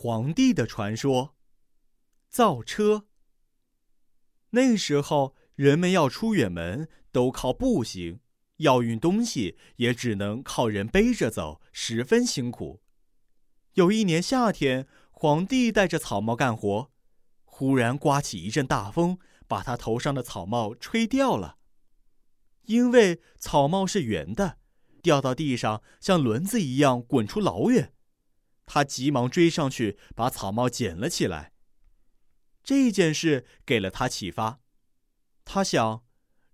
皇帝的传说，造车。那时候人们要出远门都靠步行，要运东西也只能靠人背着走，十分辛苦。有一年夏天，皇帝戴着草帽干活，忽然刮起一阵大风，把他头上的草帽吹掉了。因为草帽是圆的，掉到地上像轮子一样滚出老远。他急忙追上去，把草帽捡了起来。这件事给了他启发。他想，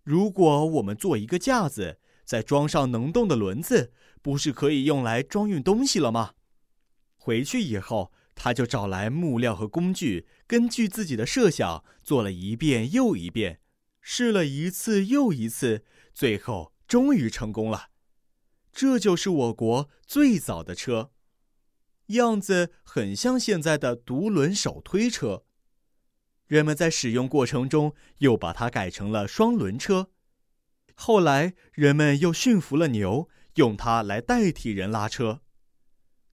如果我们做一个架子，再装上能动的轮子，不是可以用来装运东西了吗？回去以后，他就找来木料和工具，根据自己的设想做了一遍又一遍，试了一次又一次，最后终于成功了。这就是我国最早的车。样子很像现在的独轮手推车，人们在使用过程中又把它改成了双轮车。后来人们又驯服了牛，用它来代替人拉车。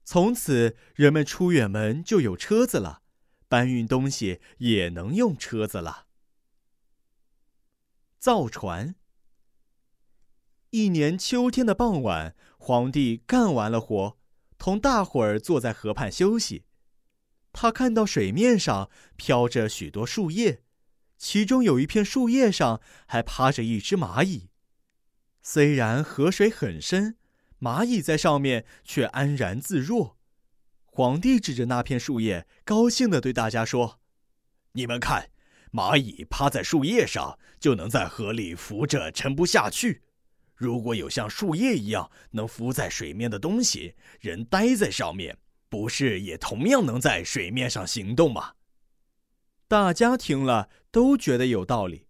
从此人们出远门就有车子了，搬运东西也能用车子了。造船。一年秋天的傍晚，皇帝干完了活。同大伙儿坐在河畔休息，他看到水面上飘着许多树叶，其中有一片树叶上还趴着一只蚂蚁。虽然河水很深，蚂蚁在上面却安然自若。皇帝指着那片树叶，高兴地对大家说：“你们看，蚂蚁趴在树叶上，就能在河里浮着沉不下去。”如果有像树叶一样能浮在水面的东西，人待在上面，不是也同样能在水面上行动吗？大家听了都觉得有道理。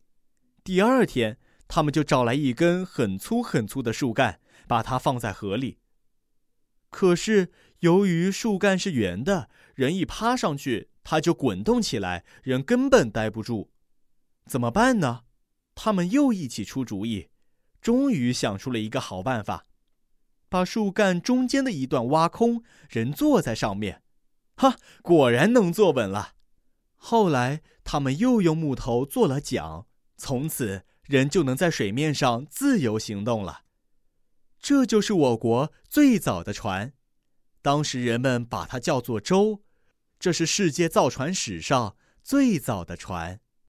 第二天，他们就找来一根很粗很粗的树干，把它放在河里。可是由于树干是圆的，人一趴上去，它就滚动起来，人根本待不住。怎么办呢？他们又一起出主意。终于想出了一个好办法，把树干中间的一段挖空，人坐在上面，哈，果然能坐稳了。后来他们又用木头做了桨，从此人就能在水面上自由行动了。这就是我国最早的船，当时人们把它叫做舟，这是世界造船史上最早的船。